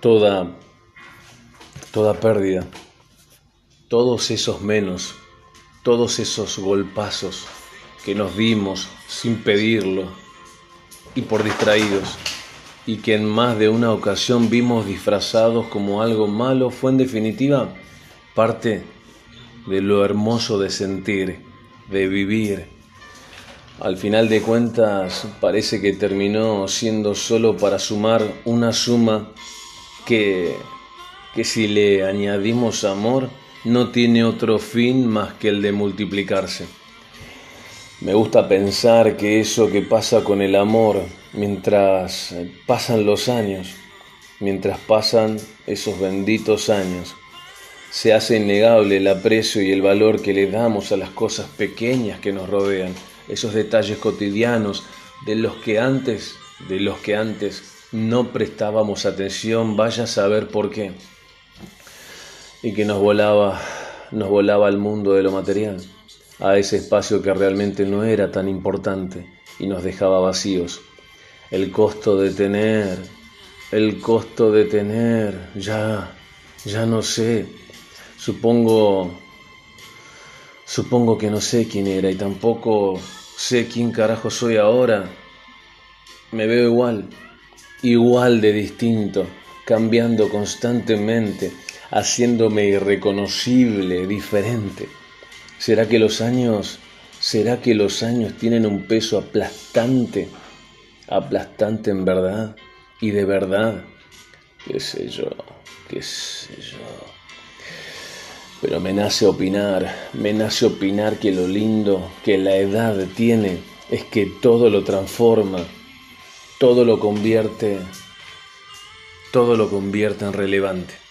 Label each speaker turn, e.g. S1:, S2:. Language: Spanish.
S1: Toda, toda pérdida, todos esos menos, todos esos golpazos que nos dimos sin pedirlo y por distraídos, y que en más de una ocasión vimos disfrazados como algo malo, fue en definitiva parte de lo hermoso de sentir, de vivir, al final de cuentas parece que terminó siendo solo para sumar una suma que, que si le añadimos amor no tiene otro fin más que el de multiplicarse. Me gusta pensar que eso que pasa con el amor mientras pasan los años, mientras pasan esos benditos años, se hace innegable el aprecio y el valor que le damos a las cosas pequeñas que nos rodean esos detalles cotidianos de los que antes, de los que antes no prestábamos atención, vaya a saber por qué. Y que nos volaba, nos volaba al mundo de lo material, a ese espacio que realmente no era tan importante y nos dejaba vacíos. El costo de tener, el costo de tener, ya, ya no sé. Supongo Supongo que no sé quién era y tampoco sé quién carajo soy ahora. Me veo igual, igual de distinto, cambiando constantemente, haciéndome irreconocible, diferente. ¿Será que los años, será que los años tienen un peso aplastante? Aplastante en verdad y de verdad. Qué sé yo, qué sé yo. Pero me nace opinar, me nace opinar que lo lindo que la edad tiene es que todo lo transforma, todo lo convierte, todo lo convierte en relevante.